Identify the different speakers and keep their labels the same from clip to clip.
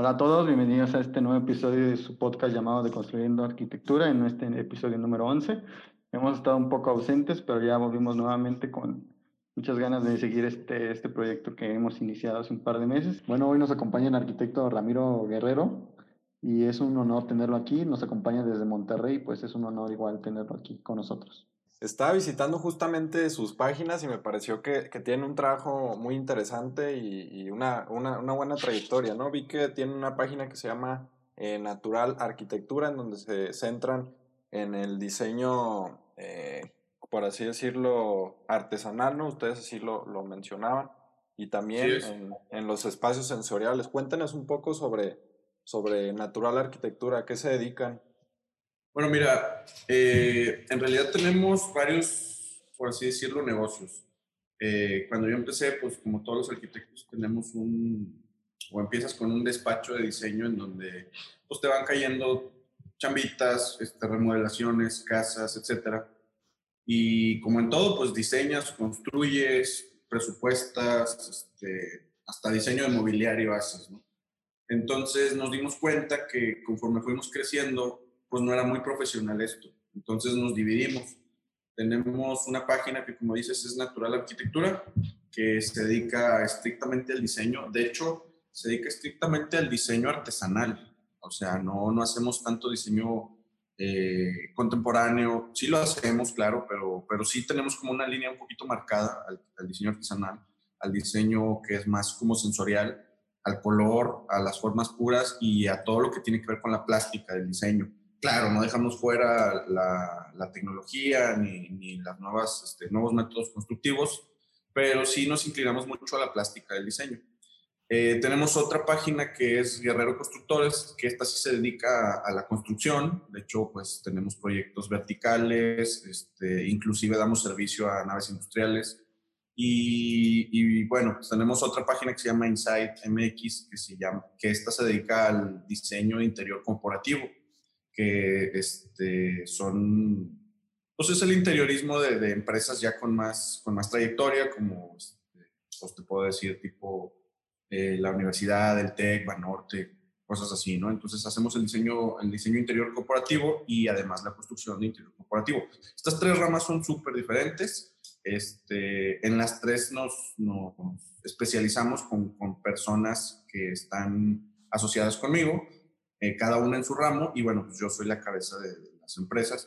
Speaker 1: Hola a todos, bienvenidos a este nuevo episodio de su podcast llamado De Construyendo Arquitectura, en este episodio número 11. Hemos estado un poco ausentes, pero ya volvimos nuevamente con muchas ganas de seguir este, este proyecto que hemos iniciado hace un par de meses. Bueno, hoy nos acompaña el arquitecto Ramiro Guerrero y es un honor tenerlo aquí. Nos acompaña desde Monterrey, pues es un honor igual tenerlo aquí con nosotros.
Speaker 2: Estaba visitando justamente sus páginas y me pareció que, que tiene un trabajo muy interesante y, y una, una, una, buena trayectoria, ¿no? Vi que tiene una página que se llama eh, Natural Arquitectura, en donde se centran en el diseño, eh, por así decirlo, artesanal, ¿no? Ustedes así lo, lo mencionaban. Y también en, en, los espacios sensoriales. Cuéntenos un poco sobre, sobre Natural Arquitectura, ¿a qué se dedican?
Speaker 3: Bueno, mira, eh, en realidad tenemos varios, por así decirlo, negocios. Eh, cuando yo empecé, pues como todos los arquitectos, tenemos un, o empiezas con un despacho de diseño en donde pues te van cayendo chambitas, este, remodelaciones, casas, etcétera. Y como en todo, pues diseñas, construyes, presupuestas, este, hasta diseño de mobiliario haces, ¿no? Entonces nos dimos cuenta que conforme fuimos creciendo, pues no era muy profesional esto. Entonces nos dividimos. Tenemos una página que, como dices, es Natural Arquitectura, que se dedica estrictamente al diseño. De hecho, se dedica estrictamente al diseño artesanal. O sea, no, no hacemos tanto diseño eh, contemporáneo. Sí lo hacemos, claro, pero, pero sí tenemos como una línea un poquito marcada al, al diseño artesanal, al diseño que es más como sensorial, al color, a las formas puras y a todo lo que tiene que ver con la plástica del diseño claro, no dejamos fuera la, tecnología ni, ni las nuevas, este, nuevos métodos constructivos, pero sí nos inclinamos mucho a la plástica del diseño. Eh, tenemos otra página que es Guerrero Constructores, que esta sí se dedica a, la construcción. De hecho, pues tenemos proyectos verticales, este, inclusive damos servicio a naves industriales. Y, y, bueno, pues tenemos otra página que se llama Insight MX, que, se llama, que esta se dedica al diseño interior corporativo que este, son, pues es el interiorismo de, de, empresas ya con más, con más trayectoria, como este, pues te puedo decir, tipo eh, la universidad, el TEC, Banorte, cosas así, ¿no? Entonces hacemos el diseño, el diseño interior corporativo y además la construcción de interior corporativo. Estas tres ramas son súper diferentes. Este, en las tres nos, nos especializamos con, con personas que están asociadas conmigo eh, cada una en su ramo, y bueno, pues yo soy la cabeza de, las empresas.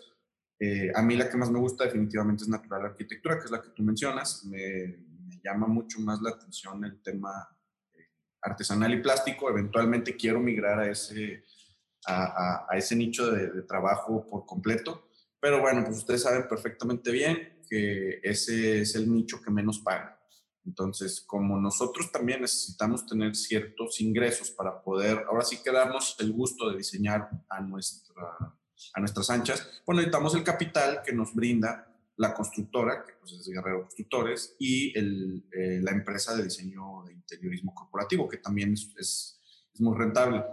Speaker 3: Eh, a mí la que más me gusta definitivamente es Natural Arquitectura, que es la que tú mencionas. Me, llama mucho más la atención el tema eh, artesanal y plástico. Eventualmente quiero migrar a ese, a ese nicho de, de, trabajo por completo. Pero bueno, pues ustedes saben perfectamente bien que ese es el nicho que menos paga. Entonces, como nosotros también necesitamos tener ciertos ingresos para poder, ahora sí que darnos el gusto de diseñar a, nuestra, a nuestras anchas, pues necesitamos el capital que nos brinda la constructora, que pues es Guerrero Constructores, y el, eh, la empresa de diseño de interiorismo corporativo, que también es, es, es, muy rentable.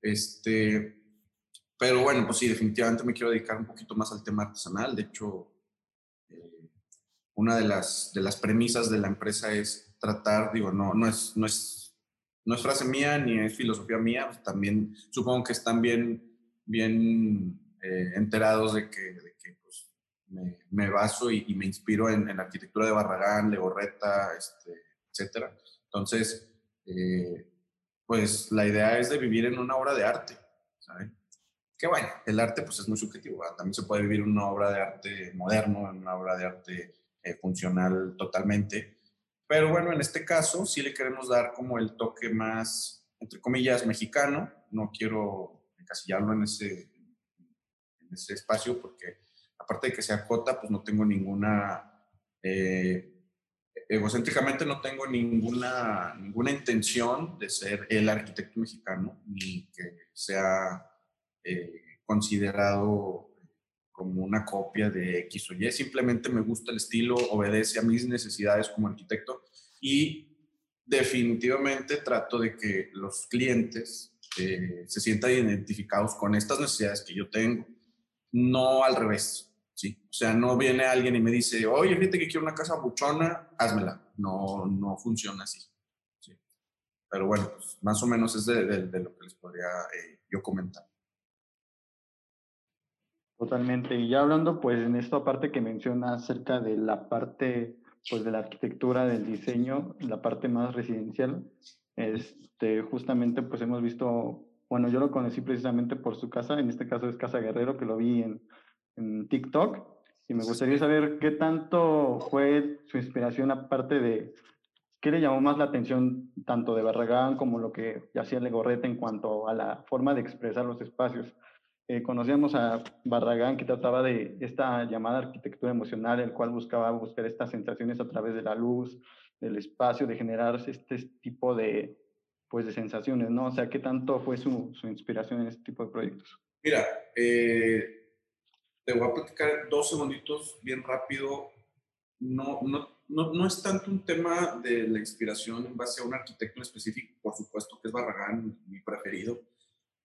Speaker 3: Este, pero bueno, pues sí, definitivamente me quiero dedicar un poquito más al tema artesanal. De hecho, una de las, de las premisas de la empresa es tratar, digo, no, no, es, no, es, no es frase mía ni es filosofía mía, pues también supongo que están bien, bien eh, enterados de que, pues, me, baso y, me inspiro en, la arquitectura de Barragán, Legorreta, este, etc. Entonces, eh, pues la idea es de vivir en una obra de arte, ¿sabes? Que bueno, el arte pues es muy subjetivo, también se puede vivir en una obra de arte moderno, en una obra de arte eh, funcional totalmente. Pero bueno, en este caso sí le queremos dar como el toque más, entre comillas, mexicano. No quiero encasillarlo en ese, en ese espacio porque aparte de que se acota, pues no tengo ninguna, eh, egocéntricamente no tengo ninguna, ninguna intención de ser el arquitecto mexicano, ni que sea eh, considerado como una copia de X o Y, simplemente me gusta el estilo, obedece a mis necesidades como arquitecto y definitivamente trato de que los clientes eh, se sientan identificados con estas necesidades que yo tengo, no al revés, ¿sí? O sea, no viene alguien y me dice, oye, fíjate que quiero una casa buchona, házmela. No, no funciona así. ¿sí? pero bueno, pues más o menos es de, lo que les podría eh, yo comentar.
Speaker 1: Totalmente. Y ya hablando, pues, en esta parte que menciona acerca de la parte, pues, de la arquitectura, del diseño, la parte más residencial, este, justamente, pues, hemos visto, bueno, yo lo conocí precisamente por su casa, en este caso es Casa Guerrero, que lo vi en, en TikTok, y me gustaría saber qué tanto fue su inspiración, aparte de ¿Qué le llamó más la atención tanto de Barragán como lo que hacía Legorreta en cuanto a la forma de expresar los espacios? Eh, conocíamos a Barragán que trataba de esta llamada arquitectura emocional, el cual buscaba buscar estas sensaciones a través de la luz, del espacio, de generar este tipo de, pues, de sensaciones, ¿no? O sea, ¿qué tanto fue su, su inspiración en este tipo de proyectos?
Speaker 3: Mira, eh, te voy a platicar dos segunditos bien rápido. No, no no, no, es tanto un tema de la inspiración en base a un arquitecto en específico, por supuesto que es Barragán, mi preferido,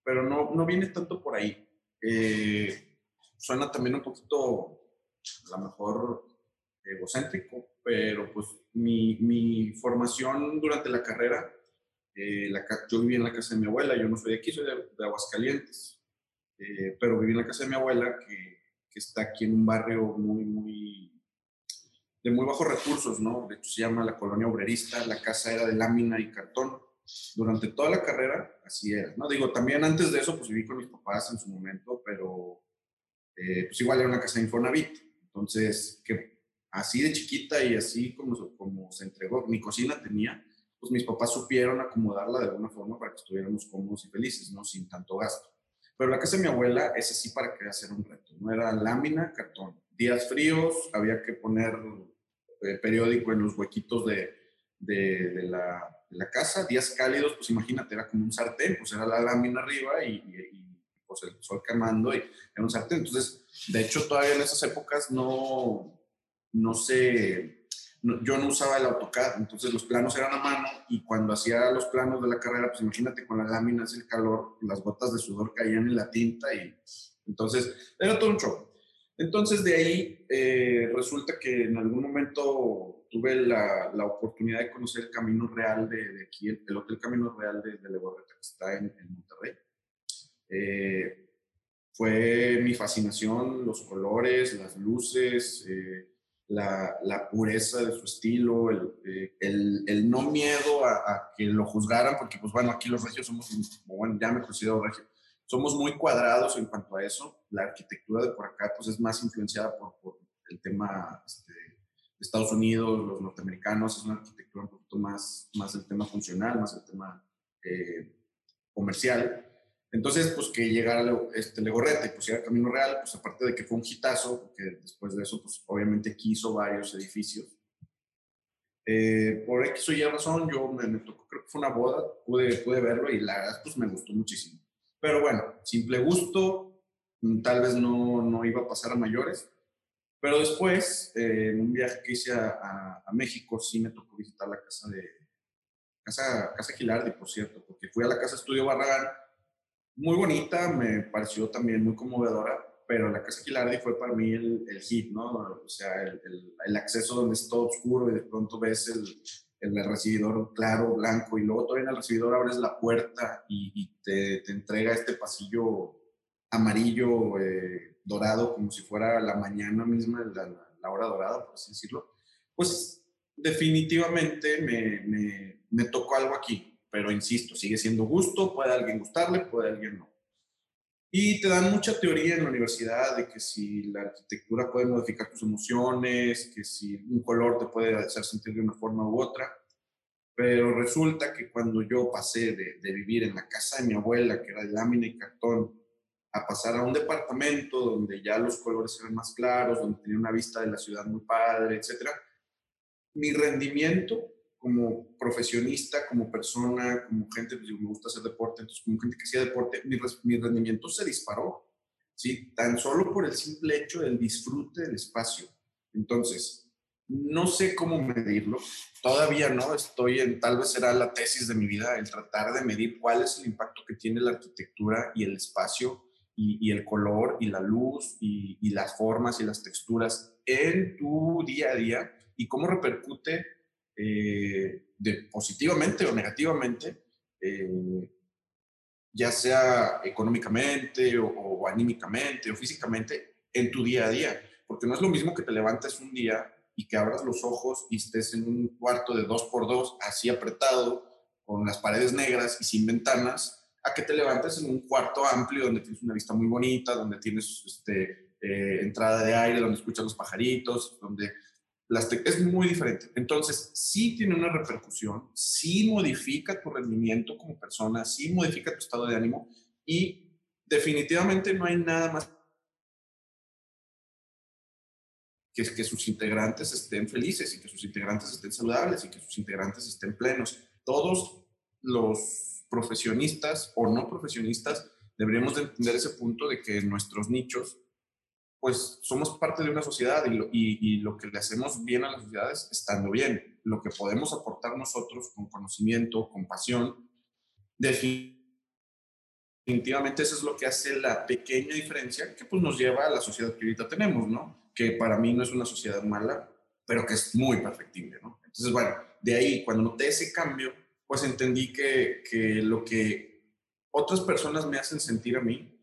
Speaker 3: pero no, no viene tanto por ahí. Eh, suena también un poquito, a lo mejor, egocéntrico, pero pues mi, mi formación durante la carrera, eh, la, yo viví en la casa de mi abuela, yo no soy de aquí, soy de, Aguascalientes, eh, pero viví en la casa de mi abuela que, que está aquí en un barrio muy, muy de muy bajos recursos, ¿no? De hecho, se llama la colonia obrerista, la casa era de lámina y cartón. Durante toda la carrera, así era, ¿no? Digo, también antes de eso, pues viví con mis papás en su momento, pero eh, pues igual era una casa de Infonavit. Entonces, que así de chiquita y así como, como se entregó, mi cocina tenía, pues mis papás supieron acomodarla de alguna forma para que estuviéramos cómodos y felices, ¿no? Sin tanto gasto. Pero la casa de mi abuela es así para que hacer un reto, ¿no? Era lámina, cartón. Días fríos, había que poner eh, periódico en los huequitos de, de, la, la, casa. Días cálidos, pues imagínate, era como un sartén, pues era la lámina arriba y, pues el sol quemando y era un sartén. Entonces, de hecho, todavía en esas épocas no, no sé, yo no usaba el AutoCAD, entonces los planos eran a mano y cuando hacía los planos de la carrera, pues imagínate con las láminas, el calor, las gotas de sudor caían en la tinta y entonces era todo un show. Entonces de ahí eh, resulta que en algún momento tuve la, la, oportunidad de conocer el Camino Real de, de aquí, el, Hotel Camino Real de, de Legorreta, que está en, Monterrey. Eh, fue mi fascinación, los colores, las luces, eh, la, la, pureza de su estilo, el, el, el no miedo a, a, que lo juzgaran, porque pues bueno, aquí los regios somos, bueno, ya me considero regio, somos muy cuadrados en cuanto a eso. La arquitectura de por acá pues, es más influenciada por, el tema este, de Estados Unidos, los norteamericanos, es una arquitectura un poquito más, más el tema funcional, más el tema eh, comercial. Entonces, pues que llegara este Legorreta y pusiera Camino Real, pues aparte de que fue un hitazo, porque después de eso, pues obviamente quiso varios edificios. Eh, por X o Y razón, yo me, me, tocó, creo que fue una boda, pude, pude verlo y la verdad, pues me gustó muchísimo. Pero bueno, simple gusto, mm, tal vez no, no iba a pasar a mayores. Pero después, eh, en un viaje que hice a, a, México, sí me tocó visitar la casa de casa, casa Gilardi, por cierto, porque fui a la casa Estudio Barragán, muy bonita, me pareció también muy conmovedora, pero la casa Gilardi fue para mí el, el hit, ¿no? O sea, el, el, el, acceso donde es todo oscuro y de pronto ves el, el recibidor claro, blanco, y luego todavía en el recibidor abres la puerta y, te, te, entrega este pasillo amarillo, eh, dorado, como si fuera la mañana misma, la, hora dorada, por así decirlo, pues definitivamente me, me, me tocó algo aquí, pero insisto, sigue siendo gusto, puede alguien gustarle, puede alguien no. Y te dan mucha teoría en la universidad de que si la arquitectura puede modificar tus emociones, que si un color te puede hacer sentir de una forma u otra. Pero resulta que cuando yo pasé de, de vivir en la casa de mi abuela, que era de lámina y cartón, a pasar a un departamento donde ya los colores eran más claros, donde tenía una vista de la ciudad muy padre, etc., mi rendimiento como profesionista, como persona, como gente, pues me gusta hacer deporte, entonces como gente que hacía deporte, mi, mi, rendimiento se disparó, ¿sí? Tan solo por el simple hecho del disfrute del espacio. Entonces, no sé cómo medirlo, todavía no, estoy en, tal vez será la tesis de mi vida, el tratar de medir cuál es el impacto que tiene la arquitectura y el espacio y, y el color y la luz y, y las formas y las texturas en tu día a día y cómo repercute eh, de positivamente o negativamente eh, ya sea económicamente o, anímicamente o físicamente, en tu día a día. Porque no es lo mismo que te levantes un día y que abras los ojos y estés en un cuarto de dos por dos, así apretado, con las paredes negras y sin ventanas, a que te levantes en un cuarto amplio donde tienes una vista muy bonita, donde tienes este, eh, entrada de aire, donde escuchas los pajaritos, donde las es muy diferente. Entonces, sí tiene una repercusión, sí modifica tu rendimiento como persona, sí modifica tu estado de ánimo y definitivamente no hay nada más que, que sus integrantes estén felices y que sus integrantes estén saludables y que sus integrantes estén plenos. Todos los profesionistas o no profesionistas deberíamos de entender ese punto de que nuestros nichos pues somos parte de una sociedad y lo, y, lo, que le hacemos bien a las sociedades estando bien. Lo que podemos aportar nosotros con conocimiento, con pasión, definitivamente eso es lo que hace la pequeña diferencia que pues nos lleva a la sociedad que ahorita tenemos, ¿no? Que para mí no es una sociedad mala, pero que es muy perfectible, ¿no? Entonces, bueno, de ahí, cuando noté ese cambio, pues entendí que, que lo que otras personas me hacen sentir a mí,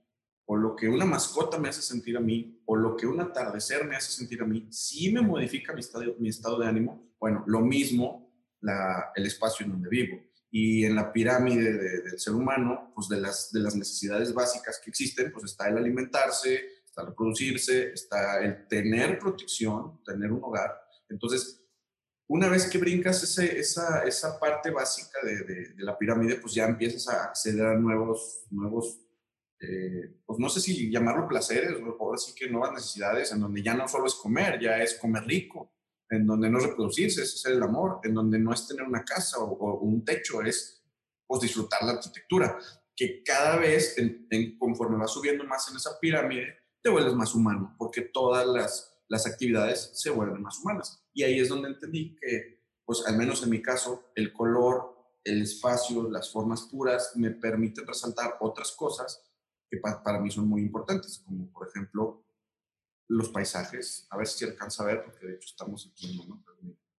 Speaker 3: o lo que una mascota me hace sentir a mí, o lo que un atardecer me hace sentir a mí, si me modifica mi estado, mi estado de ánimo, bueno, lo mismo la, el espacio en donde vivo. Y en la pirámide del ser humano, pues de las, de las necesidades básicas que existen, pues está el alimentarse, está el reproducirse, está el tener protección, tener un hogar. Entonces, una vez que brincas ese, esa, esa parte básica de, de, de, la pirámide, pues ya empiezas a acceder a nuevos, nuevos eh, pues no sé si llamarlo placeres o así que nuevas necesidades, en donde ya no solo es comer, ya es comer rico, en donde no es reproducirse, es el amor, en donde no es tener una casa o, un techo, es pues disfrutar la arquitectura, que cada vez, en, conforme vas subiendo más en esa pirámide, te vuelves más humano, porque todas las, las actividades se vuelven más humanas. Y ahí es donde entendí que, pues al menos en mi caso, el color, el espacio, las formas puras me permiten resaltar otras cosas que para mí son muy importantes, como por ejemplo los paisajes. A ver si alcanza a ver, porque de hecho estamos aquí, ¿no?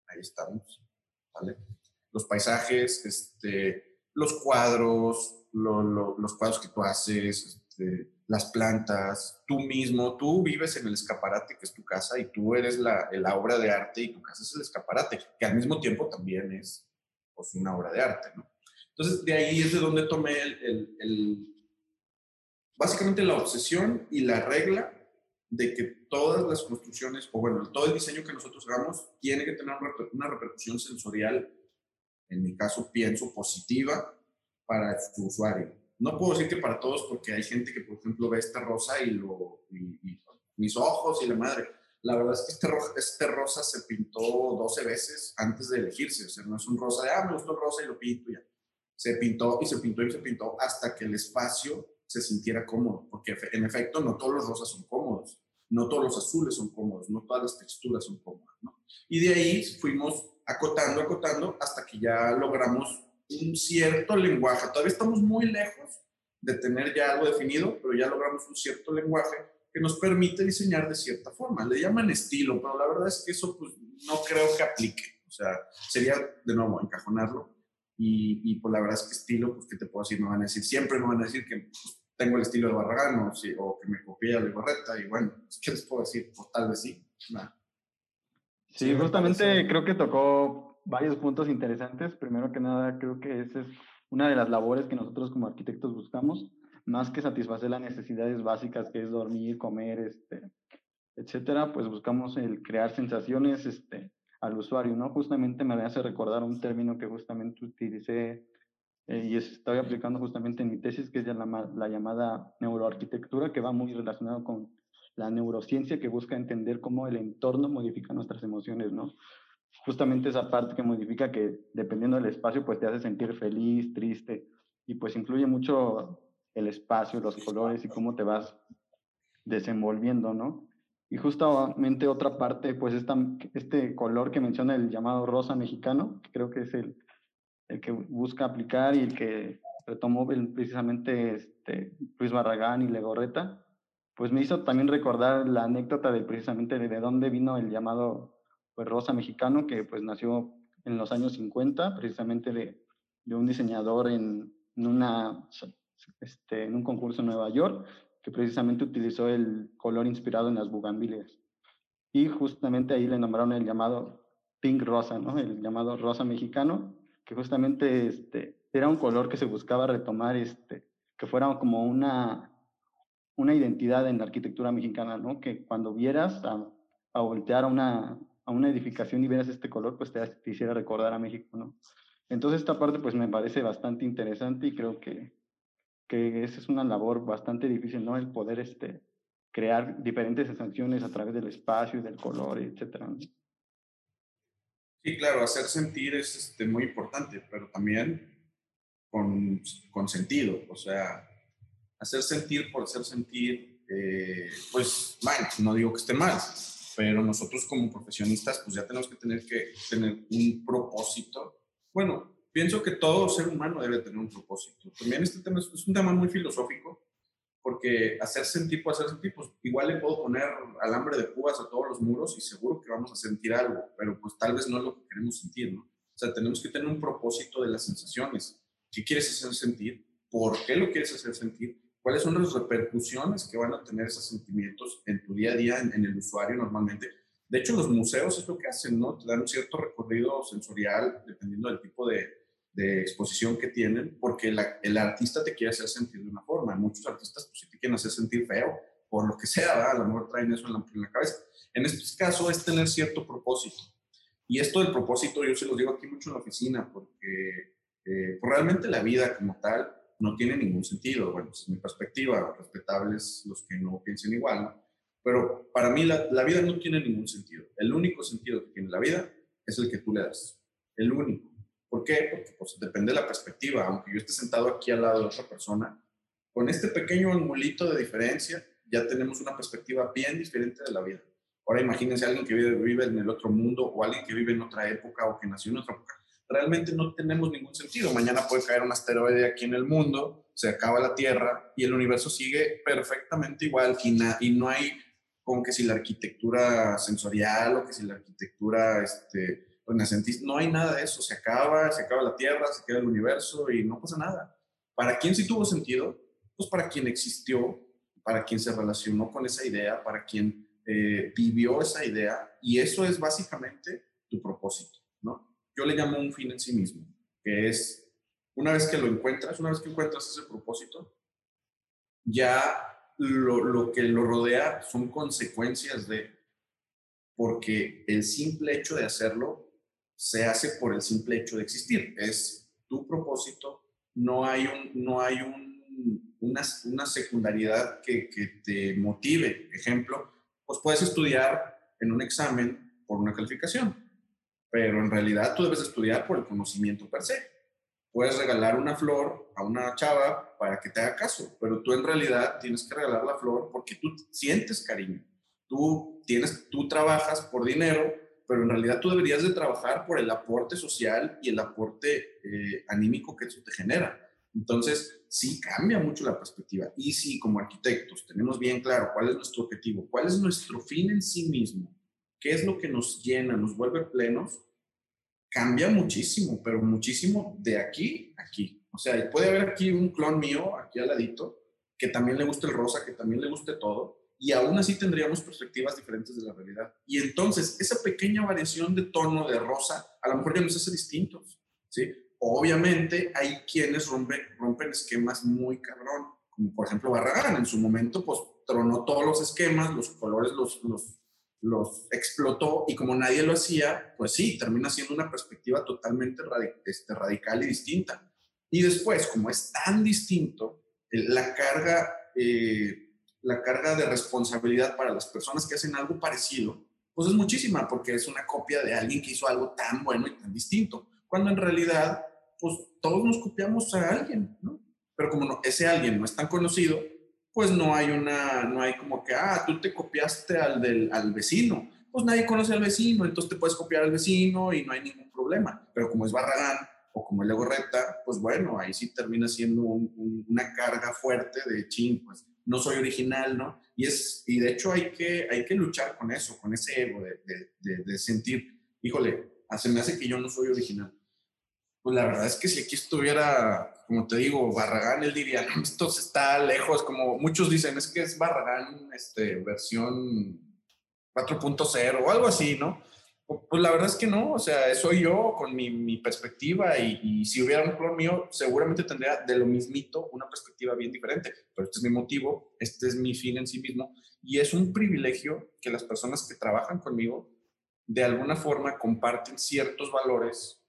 Speaker 3: Ahí estamos, ¿vale? Los paisajes, este, los cuadros, los cuadros que tú haces, este, las plantas, tú mismo, tú vives en el escaparate que es tu casa y tú eres la, la, obra de arte y tu casa es el escaparate, que al mismo tiempo también es pues, una obra de arte, ¿no? Entonces, de ahí es de donde tomé el, el básicamente la obsesión y la regla de que todas las construcciones, o bueno, todo el diseño que nosotros hagamos tiene que tener una repercusión sensorial, en mi caso pienso positiva, para su usuario. No puedo decir que para todos, porque hay gente que, por ejemplo, ve esta rosa y, lo, mis ojos y la madre. La verdad es que este, este rosa se pintó 12 veces antes de elegirse. O sea, no es un rosa de, ah, me gustó el rosa y lo pinto ya. Se pintó y se pintó y se pintó hasta que el espacio se sintiera cómodo, porque en efecto no todos los rosas son cómodos, no todos los azules son cómodos, no todas las texturas son cómodas, ¿no? Y de ahí fuimos acotando, acotando, hasta que ya logramos un cierto lenguaje. Todavía estamos muy lejos de tener ya algo definido, pero ya logramos un cierto lenguaje que nos permite diseñar de cierta forma. Le llaman estilo, pero la verdad es que eso pues, no creo que aplique. O sea, sería de nuevo encajonarlo. Y, y pues la verdad es que estilo, pues, ¿qué te puedo decir? Me van a decir, siempre me van a decir que pues, tengo el estilo de Barragán o, o que me copié de Barreta y bueno, ¿qué les puedo decir? Pues tal vez sí.
Speaker 1: Sí, justamente creo que tocó varios puntos interesantes. Primero que nada, creo que esa es una de las labores que nosotros como arquitectos buscamos, más que satisfacer las necesidades básicas que es dormir, comer, este, etcétera, pues buscamos el crear sensaciones este, al usuario, ¿no? Justamente me hace recordar un término que justamente utilicé eh, y estoy aplicando justamente en mi tesis, que es la, la llamada neuroarquitectura, que va muy relacionado con la neurociencia, que busca entender cómo el entorno modifica nuestras emociones, ¿no? Justamente esa parte que modifica que dependiendo del espacio, pues te hace sentir feliz, triste, y pues influye mucho el espacio, los colores y cómo te vas desenvolviendo, ¿no? Y justamente otra parte, pues esta, este color que menciona el llamado rosa mexicano, que creo que es el, el que busca aplicar y el que retomó precisamente este, Luis Barragán y Legorreta, pues me hizo también recordar la anécdota de precisamente de dónde vino el llamado pues, rosa mexicano, que pues nació en los años 50, precisamente de, de un diseñador en, una, este, en un concurso en Nueva York que precisamente utilizó el color inspirado en las bugambilias. Y justamente ahí le nombraron el llamado pink rosa, ¿no? El llamado rosa mexicano, que justamente este, era un color que se buscaba retomar, este, que fuera como una, una identidad en la arquitectura mexicana, ¿no? Que cuando vieras a, a voltear a una, a una edificación y vieras este color, pues te, te, hiciera recordar a México, ¿no? Entonces esta parte pues me parece bastante interesante y creo que, que esa es una labor bastante difícil, ¿no? El poder este, crear diferentes sensaciones a través del espacio, del color, etcétera.
Speaker 3: Sí, claro, hacer sentir es este, muy importante, pero también con, con, sentido. O sea, hacer sentir por hacer sentir, eh, pues, mal, no digo que esté mal, pero nosotros como profesionistas, pues ya tenemos que tener que tener un propósito. Bueno, pienso que todo ser humano debe tener un propósito. También este tema es, es un tema muy filosófico, porque hacer sentir por hacer sentir, pues igual le puedo poner alambre de púas a todos los muros y seguro que vamos a sentir algo, pero pues tal vez no es lo que queremos sentir, ¿no? O sea, tenemos que tener un propósito de las sensaciones. ¿Qué quieres hacer sentir? ¿Por qué lo quieres hacer sentir? ¿Cuáles son las repercusiones que van a tener esos sentimientos en tu día a día, en, en el usuario normalmente? De hecho, los museos es lo que hacen, ¿no? Te dan un cierto recorrido sensorial dependiendo del tipo de, de exposición que tienen, porque el artista te quiere hacer sentir de una forma. Muchos artistas, pues, sí te quieren hacer sentir feo, por lo que sea, ¿verdad? a lo mejor traen eso en la, en la, cabeza. En este caso es tener cierto propósito. Y esto del propósito yo se lo digo aquí mucho en la oficina, porque eh, pues realmente la vida como tal no tiene ningún sentido. Bueno, es mi perspectiva, respetables los que no piensen igual. Pero para mí la, la vida no tiene ningún sentido. El único sentido que tiene la vida es el que tú le das. El único. ¿Por qué? Porque pues, depende de la perspectiva. Aunque yo esté sentado aquí al lado de otra persona, con este pequeño angulito de diferencia ya tenemos una perspectiva bien diferente de la vida. Ahora imagínense a alguien que vive, vive en el otro mundo o alguien que vive en otra época o que nació en otra época. Realmente no tenemos ningún sentido. Mañana puede caer un asteroide aquí en el mundo, se acaba la Tierra y el universo sigue perfectamente igual y, y no hay como que si la arquitectura sensorial o que si la arquitectura este, no hay nada de eso, se acaba, se acaba la Tierra, se queda el universo y no pasa nada. ¿Para quién sí tuvo sentido? Pues para quien existió, para quien se relacionó con esa idea, para quien eh, vivió esa idea y eso es básicamente tu propósito, ¿no? Yo le llamo un fin en sí mismo, que es una vez que lo encuentras, una vez que encuentras ese propósito, ya lo, lo que lo rodea son consecuencias de, porque el simple hecho de hacerlo se hace por el simple hecho de existir. Es tu propósito, no hay, no hay un, una, secundariedad que, que, te motive. Ejemplo, pues puedes estudiar en un examen por una calificación, pero en realidad tú debes estudiar por el conocimiento per se. Puedes regalar una flor a una chava para que te haga caso, pero tú en realidad tienes que regalar la flor porque tú sientes cariño. Tú, tienes, tú trabajas por dinero pero en realidad tú deberías de trabajar por el aporte social y el aporte eh, anímico que eso te genera. Entonces, sí cambia mucho la perspectiva. Y si como arquitectos tenemos bien claro cuál es nuestro objetivo, cuál es nuestro fin en sí mismo, qué es lo que nos llena, nos vuelve plenos, cambia muchísimo, pero muchísimo de aquí a aquí. O sea, puede haber aquí un clon mío, aquí al ladito, que también le guste el rosa, que también le guste todo, y aún así tendríamos perspectivas diferentes de la realidad. Y entonces, esa pequeña variación de tono de rosa, a lo mejor ya nos hace distintos, ¿sí? Obviamente hay quienes rompen, rompen esquemas muy cabrón, como por ejemplo Barragán, en su momento, pues tronó todos los esquemas, los colores los, los, los explotó y como nadie lo hacía, pues sí, termina siendo una perspectiva totalmente este, radical y distinta. Y después, como es tan distinto, la carga eh, la carga de responsabilidad para las personas que hacen algo parecido, pues es muchísima, porque es una copia de alguien que hizo algo tan bueno y tan distinto, cuando en realidad, pues todos nos copiamos a alguien, ¿no? Pero como no, ese alguien no es tan conocido, pues no hay una, no hay como que, ah, tú te copiaste al, del, al vecino, pues nadie conoce al vecino, entonces te puedes copiar al vecino y no hay ningún problema. Pero como es Barragán o como el Legorreta, pues bueno, ahí sí termina siendo una carga fuerte de ching, pues no soy original, ¿no? Y, es, y de hecho hay que, hay que luchar con eso, con ese ego de, de, de, sentir, híjole, se me hace que yo no soy original. Pues la verdad es que si aquí estuviera como te digo, Barragán, él diría, esto está lejos, como muchos dicen, es que es Barragán este, versión 4.0 o algo así, ¿no? Pues la verdad es que no, o sea, soy yo con mi, mi perspectiva y, y, si hubiera un clon mío, seguramente tendría de lo mismito una perspectiva bien diferente, pero este es mi motivo, este es mi fin en sí mismo y es un privilegio que las personas que trabajan conmigo de alguna forma comparten ciertos valores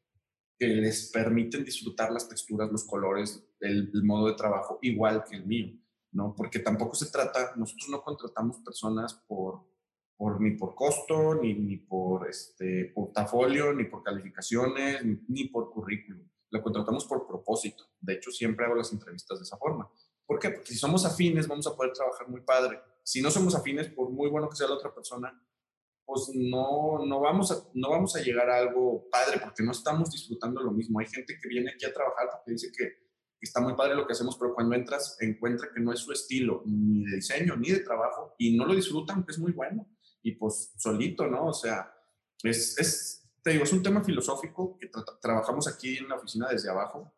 Speaker 3: que les permiten disfrutar las texturas, los colores, el, el modo de trabajo igual que el mío, ¿no? Porque tampoco se trata, nosotros no contratamos personas por por, ni por costo, ni, ni por este, portafolio, ni por calificaciones, ni, por currículum. Lo contratamos por propósito. De hecho, siempre hago las entrevistas de esa forma. ¿Por qué? Porque si somos afines, vamos a poder trabajar muy padre. Si no somos afines, por muy bueno que sea la otra persona, pues no, no, vamos a, no vamos a llegar a algo padre porque no estamos disfrutando lo mismo. Hay gente que viene aquí a trabajar porque dice que está muy padre lo que hacemos, pero cuando entras encuentra que no es su estilo ni de diseño ni de trabajo y no lo disfrutan, que es muy bueno y pues solito, ¿no? O sea, es, te digo, es un tema filosófico que trabajamos aquí en la oficina desde abajo.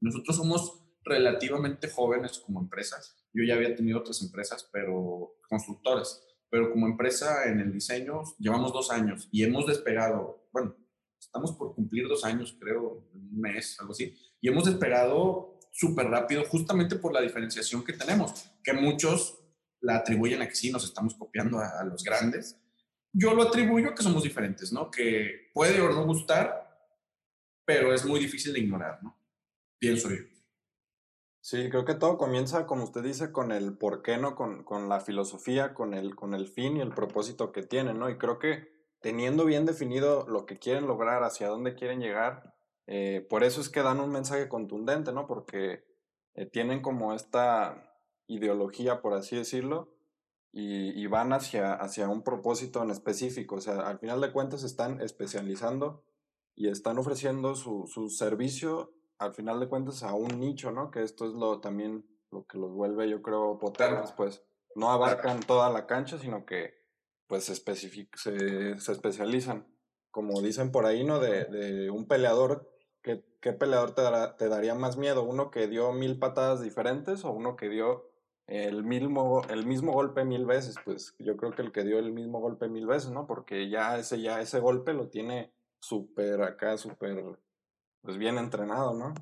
Speaker 3: Nosotros somos relativamente jóvenes como empresas. Yo ya había tenido otras empresas, pero constructoras, pero como empresa en el diseño llevamos dos años y hemos despegado, bueno, estamos por cumplir dos años, creo, un mes, algo así, y hemos despegado súper rápido justamente por la diferenciación que tenemos, que muchos la atribuyen a que sí, nos estamos copiando a, los grandes. Yo lo atribuyo a que somos diferentes, ¿no? Que puede o no gustar, pero es muy difícil de ignorar, ¿no? Pienso yo.
Speaker 2: Sí, creo que todo comienza, como usted dice, con el por qué, ¿no? Con, con la filosofía, con el, con el fin y el propósito que tienen, ¿no? Y creo que teniendo bien definido lo que quieren lograr, hacia dónde quieren llegar, eh, por eso es que dan un mensaje contundente, ¿no? Porque eh, tienen como esta ideología, por así decirlo, y, van hacia, hacia un propósito en específico. O sea, al final de cuentas están especializando y están ofreciendo su, su servicio, al final de cuentas, a un nicho, ¿no? Que esto es lo también lo que los vuelve, yo creo, potentes, pues no abarcan toda la cancha, sino que pues se, se, se especializan. Como dicen por ahí, ¿no? De, de un peleador ¿Qué, ¿qué, peleador te, te, daría más miedo? ¿Uno que dio mil patadas diferentes o uno que dio el mismo, el mismo golpe mil veces, pues yo creo que el que dio el mismo golpe mil veces, ¿no? Porque ya ese, ya ese golpe lo tiene súper acá, súper, pues bien entrenado, ¿no?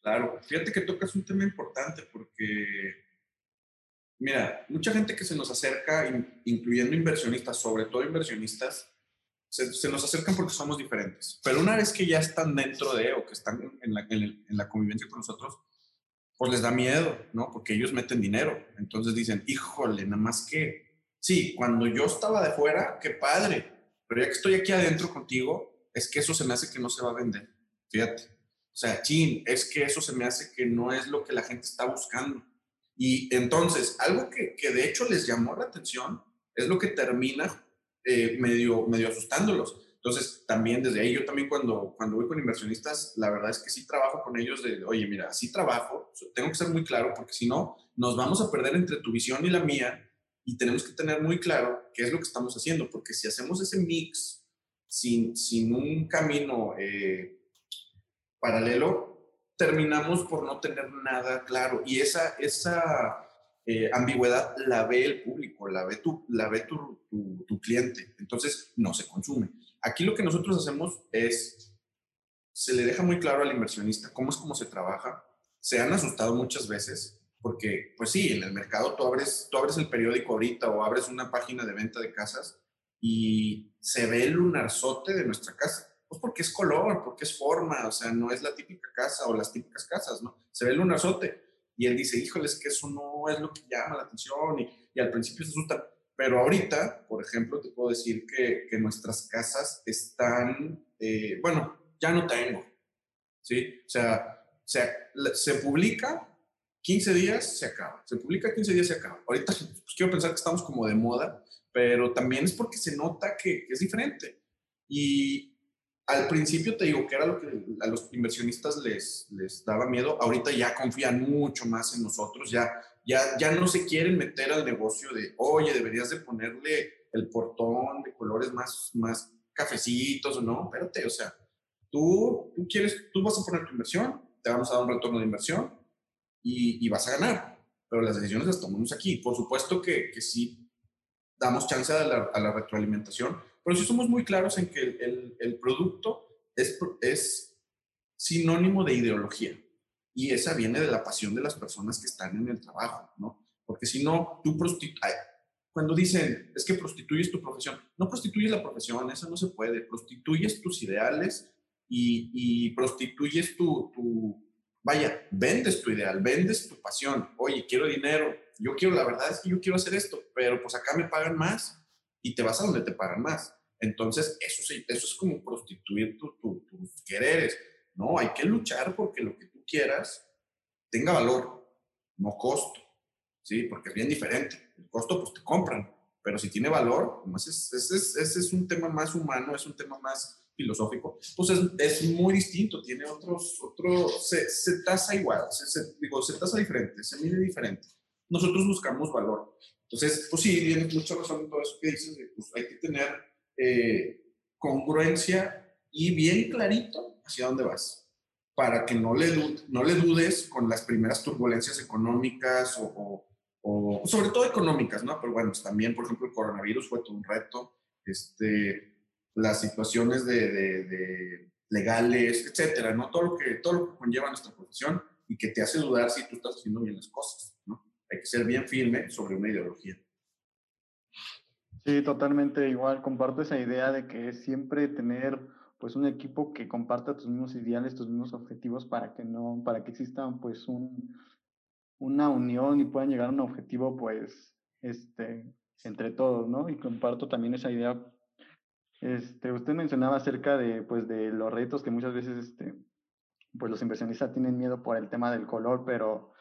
Speaker 3: Claro, fíjate que tocas un tema importante porque, mira, mucha gente que se nos acerca, incluyendo inversionistas, sobre todo inversionistas, se, se, nos acercan porque somos diferentes. Pero una vez que ya están dentro de o que están en la, en la convivencia con nosotros, pues les da miedo, ¿no? Porque ellos meten dinero. Entonces dicen, híjole, nada más que, sí, cuando yo estaba de fuera, qué padre, pero ya que estoy aquí adentro contigo, es que eso se me hace que no se va a vender. Fíjate. O sea, chin, es que eso se me hace que no es lo que la gente está buscando. Y entonces, algo que, que de hecho les llamó la atención es lo que termina eh, medio, medio asustándolos entonces, también desde ahí, yo también cuando, cuando voy con inversionistas, la verdad es que sí trabajo con ellos de, oye, mira, sí trabajo, tengo que ser muy claro porque si no, nos vamos a perder entre tu visión y la mía y tenemos que tener muy claro qué es lo que estamos haciendo, porque si hacemos ese mix sin, sin un camino eh, paralelo, terminamos por no tener nada claro. Y esa, esa eh, ambigüedad la ve el público, la ve, tu, la ve tu, tu, tu cliente. Entonces, no se consume. Aquí lo que nosotros hacemos es, se le deja muy claro al inversionista cómo es cómo se trabaja. Se han asustado muchas veces porque, pues sí, en el mercado tú abres, tú abres el periódico ahorita o abres una página de venta de casas y se ve el lunarzote de nuestra casa. Pues porque es color, porque es forma, o sea, no es la típica casa o las típicas casas, ¿no? Se ve el lunarzote. Y él dice, híjoles, que eso no es lo que llama la atención. Y, y al principio se asusta. Pero ahorita, por ejemplo, te puedo decir que, que nuestras casas están, eh, bueno, ya no tengo, ¿sí? O sea, se, se publica 15 días, se acaba. Se publica 15 días, se acaba. Ahorita pues, quiero pensar que estamos como de moda, pero también es porque se nota que, que, es diferente. Y al principio te digo que era lo que a los inversionistas les, les daba miedo. Ahorita ya confían mucho más en nosotros, ya ya, ya no se quieren meter al negocio de, oye, deberías de ponerle el portón de colores más, más cafecitos o no, espérate, o sea, tú, tú quieres, tú vas a poner tu inversión, te vamos a dar un retorno de inversión y, y vas a ganar. Pero las decisiones las tomamos aquí. Por supuesto que, que sí damos chance a la, a la, retroalimentación, pero sí somos muy claros en que el, el, el producto es, es sinónimo de ideología. Y esa viene de la pasión de las personas que están en el trabajo, ¿no? Porque si no, tú prostituyes, cuando dicen, es que prostituyes tu profesión, no prostituyes la profesión, eso no se puede, prostituyes tus ideales y, y prostituyes tu, tu, vaya, vendes tu ideal, vendes tu pasión, oye, quiero dinero, yo quiero, la verdad es que yo quiero hacer esto, pero pues acá me pagan más y te vas a donde te pagan más. Entonces, eso, sí, eso es como prostituir tu, tu, tus quereres. No, hay que luchar porque lo que tú quieras tenga valor, no costo, ¿sí? Porque es bien diferente. El costo, pues te compran, pero si tiene valor, ese es, es, es, es un tema más humano, es un tema más filosófico, pues es, muy distinto, tiene otros, otros, se, se tasa igual, se, se, digo, se tasa diferente, se mide diferente. Nosotros buscamos valor. Entonces, pues sí, tienes mucha razón en todo eso que dices, pues hay que tener eh, congruencia y bien clarito hacia dónde vas, para que no le, no le dudes con las primeras turbulencias económicas o, o, o, sobre todo económicas, ¿no? Pero bueno, pues también, por ejemplo, el coronavirus fue todo un reto, este, las situaciones de, de, de legales, etcétera, ¿no? Todo lo, que, todo lo que conlleva nuestra profesión y que te hace dudar si tú estás haciendo bien las cosas, ¿no? Hay que ser bien firme sobre una ideología.
Speaker 1: Sí, totalmente igual. Comparto esa idea de que siempre tener pues un equipo que comparta tus mismos ideales, tus mismos objetivos para que no, para que exista pues un, una unión y puedan llegar a un objetivo pues este entre todos, ¿no? Y comparto también esa idea. Este, usted mencionaba acerca de pues de los retos que muchas veces este pues los inversionistas tienen miedo por el tema del color, pero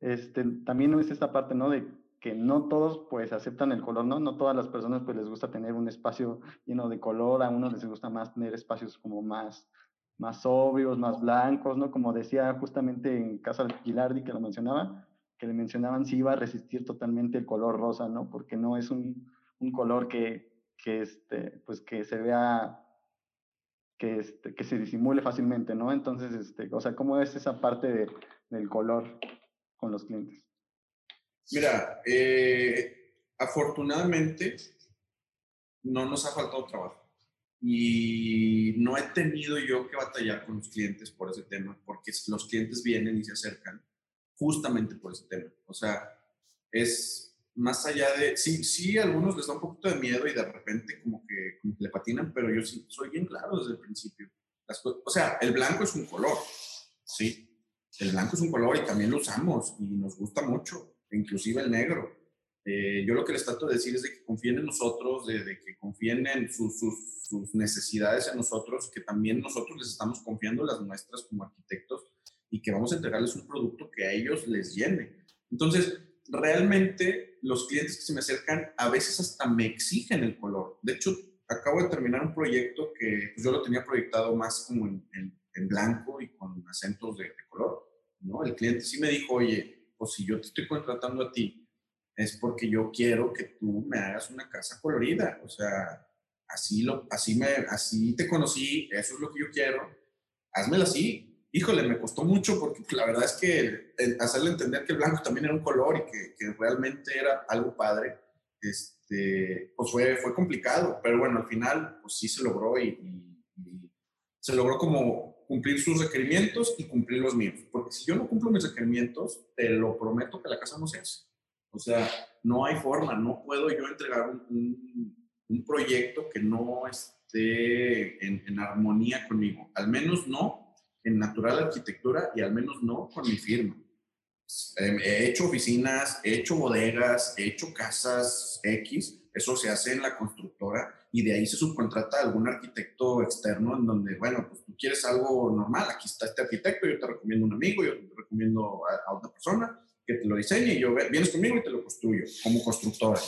Speaker 1: este también es esta parte, ¿no? De que no todos pues aceptan el color, ¿no? No todas las personas pues les gusta tener un espacio lleno de color, a unos les gusta más tener espacios como más, más sobrios, más blancos, ¿no? Como decía justamente en Casa de Gilardi que lo mencionaba, que le mencionaban si iba a resistir totalmente el color rosa, ¿no? Porque no es un, un color que, que, este, pues que se vea, que, este, que se disimule fácilmente, ¿no? Entonces, este, o sea, ¿cómo es esa parte de, del color con los clientes?
Speaker 3: Mira, eh, afortunadamente no nos ha faltado trabajo y no he tenido yo que batallar con los clientes por ese tema, porque los clientes vienen y se acercan justamente por ese tema. O sea, es más allá de, sí, sí, a algunos les da un poquito de miedo y de repente como que, le patinan, pero yo sí soy bien claro desde el principio. O sea, el blanco es un color, sí. El blanco es un color y también lo usamos y nos gusta mucho inclusive el negro. Eh, yo lo que les trato de decir es de que confíen en nosotros, de, que confíen en sus, necesidades en nosotros, que también nosotros les estamos confiando las nuestras como arquitectos y que vamos a entregarles un producto que a ellos les llene. Entonces, realmente los clientes que se me acercan a veces hasta me exigen el color. De hecho, acabo de terminar un proyecto que pues, yo lo tenía proyectado más como en blanco y con acentos de, de color. ¿no? El cliente sí me dijo, oye, pues si yo te estoy contratando a ti, es porque yo quiero que tú me hagas una casa colorida. O sea, así, lo, así, me, así te conocí, eso es lo que yo quiero, házmelo así. Híjole, me costó mucho porque la verdad es que hacerle entender que el blanco también era un color y que, realmente era algo padre, este, pues fue, fue complicado, pero bueno, al final pues sí se logró y se logró como cumplir sus requerimientos y cumplir los míos. Porque si yo no cumplo mis requerimientos, te lo prometo que la casa no se hace. O sea, no hay forma, no puedo yo entregar un, un, un proyecto que no esté en, en, armonía conmigo. Al menos no en Natural Arquitectura y al menos no con mi firma. He hecho oficinas, he hecho bodegas, he hecho casas X, eso se hace en la constructora y de ahí se subcontrata a algún arquitecto externo en donde, bueno, pues tú quieres algo normal, aquí está este arquitecto, yo te recomiendo un amigo, yo te recomiendo a, a otra persona que te lo diseñe y yo vienes conmigo y te lo construyo como constructora.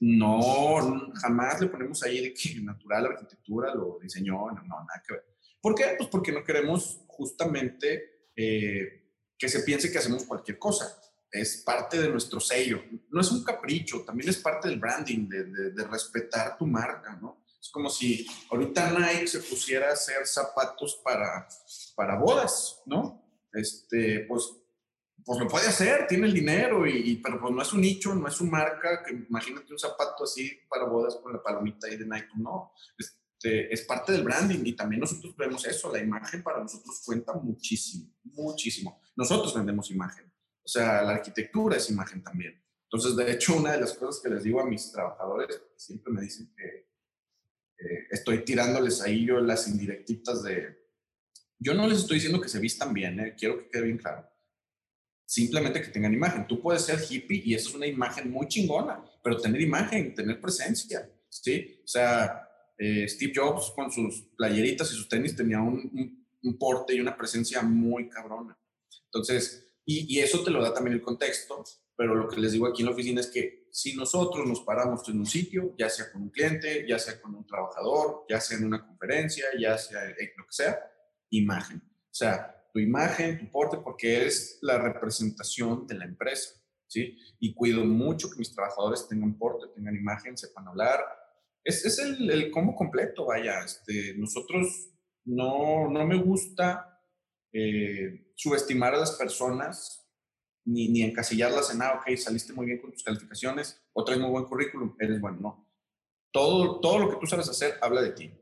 Speaker 3: No, jamás le ponemos ahí de que natural arquitectura lo diseñó, no, no, nada que ver. ¿Por qué? Pues porque no queremos justamente eh, que se piense que hacemos cualquier cosa es parte de nuestro sello. No es un capricho, también es parte del branding, de, de, respetar tu marca, ¿no? Es como si ahorita Nike se pusiera a hacer zapatos para, para bodas, ¿no? Este, pues, pues lo puede hacer, tiene el dinero, y, pero pues no es un nicho, no es su marca, que imagínate un zapato así para bodas con la palomita ahí de Nike, no. Este, es parte del branding y también nosotros vemos eso, la imagen para nosotros cuenta muchísimo, muchísimo. Nosotros vendemos imagen, o sea, la arquitectura es imagen también. Entonces, de hecho, una de las cosas que les digo a mis trabajadores, siempre me dicen que estoy tirándoles ahí yo las indirectitas de... Yo no les estoy diciendo que se vistan bien, ¿eh? quiero que quede bien claro. Simplemente que tengan imagen. Tú puedes ser hippie y eso es una imagen muy chingona, pero tener imagen, tener presencia, ¿sí? O sea, eh, Steve Jobs con sus playeritas y sus tenis tenía un, un, porte y una presencia muy cabrona. Entonces, y, y, eso te lo da también el contexto, pero lo que les digo aquí en la oficina es que si nosotros nos paramos en un sitio, ya sea con un cliente, ya sea con un trabajador, ya sea en una conferencia, ya sea lo que sea, imagen. O sea, tu imagen, tu porte, porque es la representación de la empresa, ¿sí? Y cuido mucho que mis trabajadores tengan porte, tengan imagen, sepan hablar. Es, es el, el combo completo, vaya. Este, nosotros no, no me gusta eh, subestimar a las personas ni, encasillarlas en, ah, ok, saliste muy bien con tus calificaciones, o traes muy buen currículum, eres bueno, no. Todo, todo lo que tú sabes hacer habla de ti.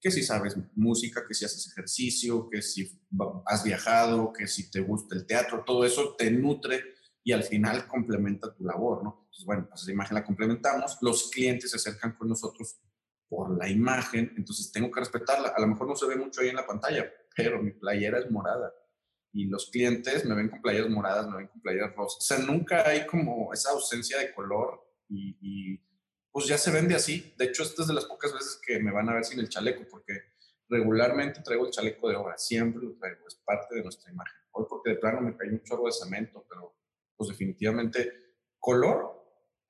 Speaker 3: Que si sabes música, que si haces ejercicio, que si has viajado, que si te gusta el teatro, todo eso te nutre y al final complementa tu labor, ¿no? Entonces, bueno, pues esa imagen la complementamos, los clientes se acercan con nosotros por la imagen, entonces tengo que respetarla. A lo mejor no se ve mucho ahí en la pantalla, pero mi playera es morada y los clientes me ven con playeras moradas, me ven con playeras rosas. O sea, nunca hay como esa ausencia de color y, pues ya se vende así. De hecho, esta es de las pocas veces que me van a ver sin el chaleco porque regularmente traigo el chaleco de obra, siempre lo traigo, es parte de nuestra imagen. Hoy porque de plano me cae un chorro de cemento, pero pues definitivamente color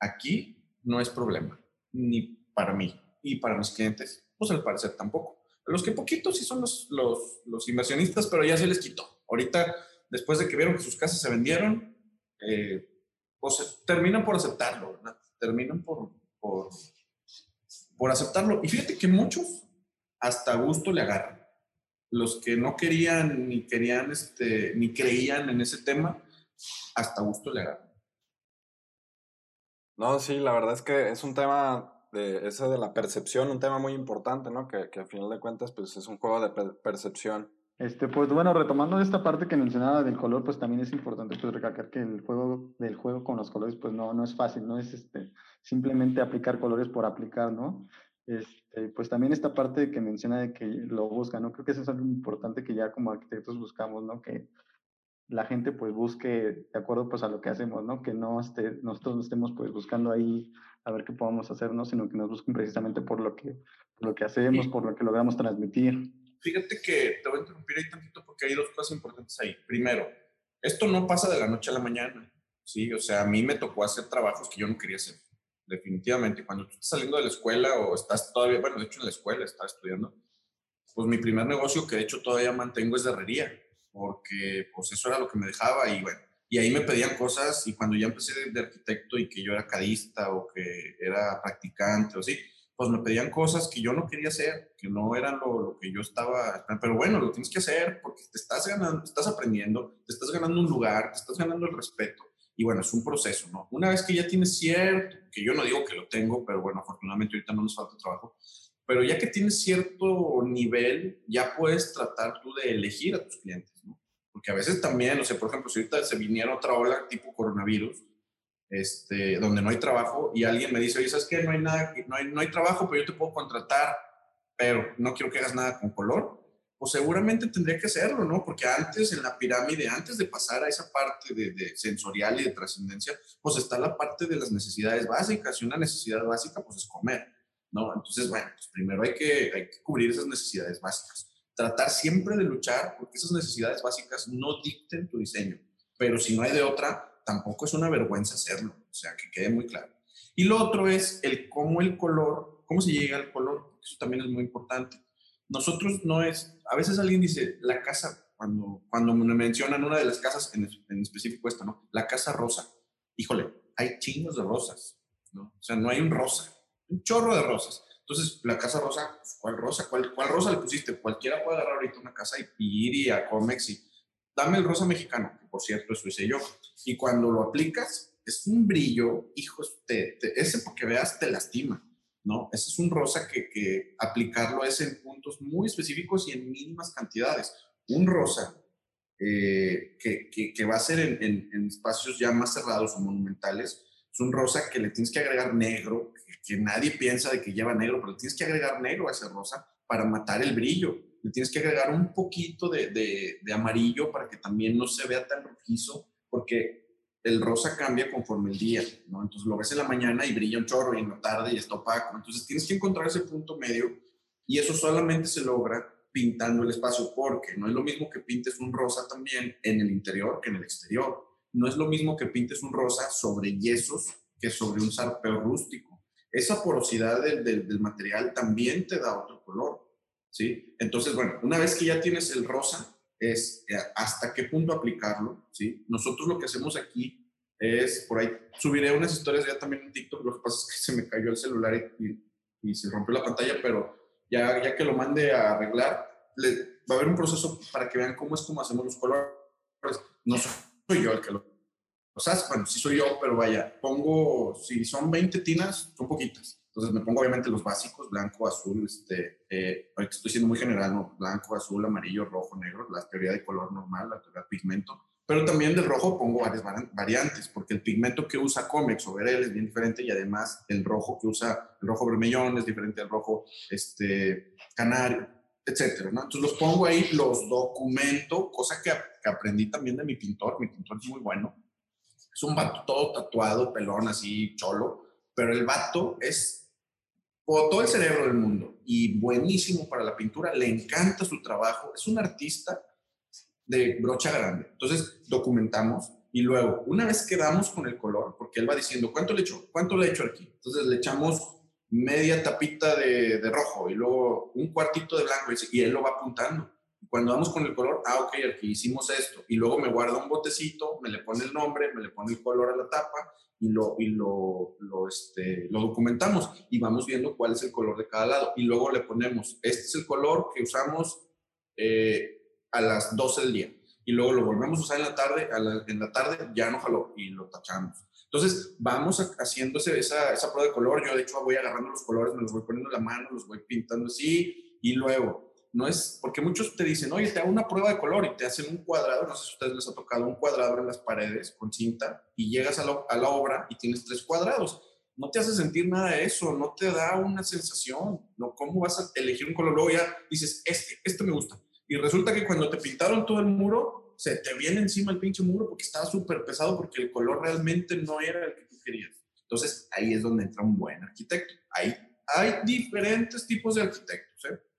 Speaker 3: aquí no es problema, ni para mí y para mis clientes, pues al parecer tampoco. Los que poquitos sí son los, los, los inversionistas, pero ya se les quitó Ahorita, después de que vieron que sus casas se vendieron, eh, pues terminan por aceptarlo, ¿verdad? Terminan por, por, por aceptarlo. Y fíjate que muchos hasta gusto le agarran. Los que no querían ni querían, este, ni creían en ese tema, hasta gusto le agarran.
Speaker 2: No, sí, la verdad es que es un tema de ese de la percepción, un tema muy importante, ¿no? Que, que al final de cuentas, pues es un juego de percepción
Speaker 1: este, pues bueno, retomando esta parte que mencionaba del color, pues también es importante pues recalcar que el juego del juego con los colores pues no, no es fácil, no es este, simplemente aplicar colores por aplicar, ¿no? Este, pues también esta parte que menciona de que lo busca, ¿no? Creo que eso es algo importante que ya como arquitectos buscamos, ¿no? Que la gente pues busque de acuerdo pues a lo que hacemos, ¿no? Que no esté, nosotros no estemos pues buscando ahí a ver qué podemos hacer, ¿no? Sino que nos busquen precisamente por lo que, por lo que hacemos, por lo que logramos transmitir
Speaker 3: fíjate que te voy a interrumpir ahí tantito porque hay dos cosas importantes ahí. Primero, esto no pasa de la noche a la mañana, ¿sí? O sea, a mí me tocó hacer trabajos que yo no quería hacer, definitivamente. Cuando tú estás saliendo de la escuela o estás todavía, bueno, de hecho en la escuela, estaba estudiando, pues mi primer negocio, que de hecho todavía mantengo, es de herrería, porque pues eso era lo que me dejaba y bueno, y ahí me pedían cosas y cuando ya empecé de, arquitecto y que yo era cadista o que era practicante o así, pues me pedían cosas que yo no quería hacer, que no eran lo, que yo estaba, pero bueno, lo tienes que hacer porque te estás ganando, estás aprendiendo, te estás ganando un lugar, te estás ganando el respeto. Y bueno, es un proceso, ¿no? Una vez que ya tienes cierto, que yo no digo que lo tengo, pero bueno, afortunadamente ahorita no nos falta trabajo, pero ya que tienes cierto nivel, ya puedes tratar tú de elegir a tus clientes, ¿no? A veces también, o sea, por ejemplo, si ahorita se viniera otra ola tipo coronavirus, este, donde no hay trabajo y alguien me dice, oye, ¿sabes qué? No hay nada, no hay, no hay trabajo, pero yo te puedo contratar, pero no quiero que hagas nada con color. Pues seguramente tendría que hacerlo, ¿no? Porque antes en la pirámide, antes de pasar a esa parte de, de sensorial y de trascendencia, pues está la parte de las necesidades básicas y una necesidad básica pues es comer, ¿no? Entonces, bueno, pues primero hay que, hay que cubrir esas necesidades básicas. Tratar siempre de luchar porque esas necesidades básicas no dicten tu diseño, pero si no hay de otra, tampoco es una vergüenza hacerlo, o sea, que quede muy claro. Y lo otro es el cómo el color, cómo se llega al color, eso también es muy importante. Nosotros no es, a veces alguien dice, la casa, cuando, cuando me mencionan una de las casas, en, en específico esta, ¿no? La casa rosa. Híjole, hay chingos de rosas, ¿no? O sea, no hay un rosa, un chorro de rosas. Entonces, la casa rosa, ¿cuál rosa? ¿Cuál, ¿Cuál rosa le pusiste? Cualquiera puede agarrar ahorita una casa y, ir y a Comex y dame el rosa mexicano, que por cierto, eso hice yo. Y cuando lo aplicas, es un brillo, hijos, te, ese porque veas te lastima, ¿no? Ese es un rosa que, que aplicarlo es en puntos muy específicos y en mínimas cantidades. Un rosa eh, que, que, va a ser en, en, espacios ya más cerrados o monumentales, es un rosa que le tienes que agregar negro, que, nadie piensa de que lleva negro, pero tienes que agregar negro a ese rosa para matar el brillo. Le tienes que agregar un poquito de, de, de amarillo para que también no se vea tan rojizo, porque el rosa cambia conforme el día, ¿no? Entonces lo ves en la mañana y brilla un chorro y en la tarde y está opaco. Entonces tienes que encontrar ese punto medio y eso solamente se logra pintando el espacio, porque no es lo mismo que pintes un rosa también en el interior que en el exterior. No es lo mismo que pintes un rosa sobre yesos que sobre un zarpeo rústico. Esa porosidad del, del, material también te da otro color, ¿sí? Entonces, bueno, una vez que ya tienes el rosa, es eh, hasta qué punto aplicarlo, ¿sí? Nosotros lo que hacemos aquí es, por ahí, subiré unas historias ya también en TikTok, lo que pasa es que se me cayó el celular y, y se rompió la pantalla, pero ya, ya que lo mande a arreglar, va a haber un proceso para que vean cómo es como hacemos los colores. No soy yo el que lo... O sea, bueno, sí soy yo, pero vaya, pongo, si son 20 tinas, son poquitas. Entonces me pongo obviamente los básicos, blanco, azul, este, eh, estoy siendo muy general, ¿no? Blanco, azul, amarillo, rojo, negro, la teoría de color normal, la teoría de pigmento. Pero también del rojo pongo varias variantes, porque el pigmento que usa Comex o Verel es bien diferente y además el rojo que usa, el rojo vermellón es diferente al rojo este, canario etcétera, ¿no? Entonces los pongo ahí, los documento, cosa que, aprendí también de mi pintor, mi pintor es muy bueno. Es un vato todo tatuado, pelón, así, cholo, pero el vato es todo el cerebro del mundo y buenísimo para la pintura, le encanta su trabajo, es un artista de brocha grande. Entonces documentamos y luego, una vez que damos con el color, porque él va diciendo, ¿cuánto le echo? ¿Cuánto le echo aquí? Entonces le echamos media tapita de, rojo y luego un cuartito de blanco y él lo va apuntando. Cuando vamos con el color, ah, ok, aquí hicimos esto. Y luego me guarda un botecito, me le pone el nombre, me le pone el color a la tapa y lo, y lo, lo, este, lo documentamos y vamos viendo cuál es el color de cada lado. Y luego le ponemos, este es el color que usamos eh, a las 12 del día. Y luego lo volvemos a usar en la tarde, en la tarde ya no jaló y lo tachamos. Entonces, vamos haciendo esa, esa prueba de color. Yo, de hecho, voy agarrando los colores, me los voy poniendo en la mano, los voy pintando así, y luego, no es, porque muchos te dicen, oye, te hago una prueba de color y te hacen un cuadrado, no sé si a ustedes les ha tocado un cuadrado en las paredes con cinta, y llegas a la, a la obra y tienes tres cuadrados. No te hace sentir nada de eso, no te da una sensación, ¿no? ¿Cómo vas a elegir un color? Luego ya dices, este, este me gusta. Y resulta que cuando te pintaron todo el muro, se te viene encima el pinche muro porque estaba súper pesado porque el color realmente no era el que tú querías. Entonces ahí es donde entra un buen arquitecto. Hay, hay diferentes tipos de arquitectos.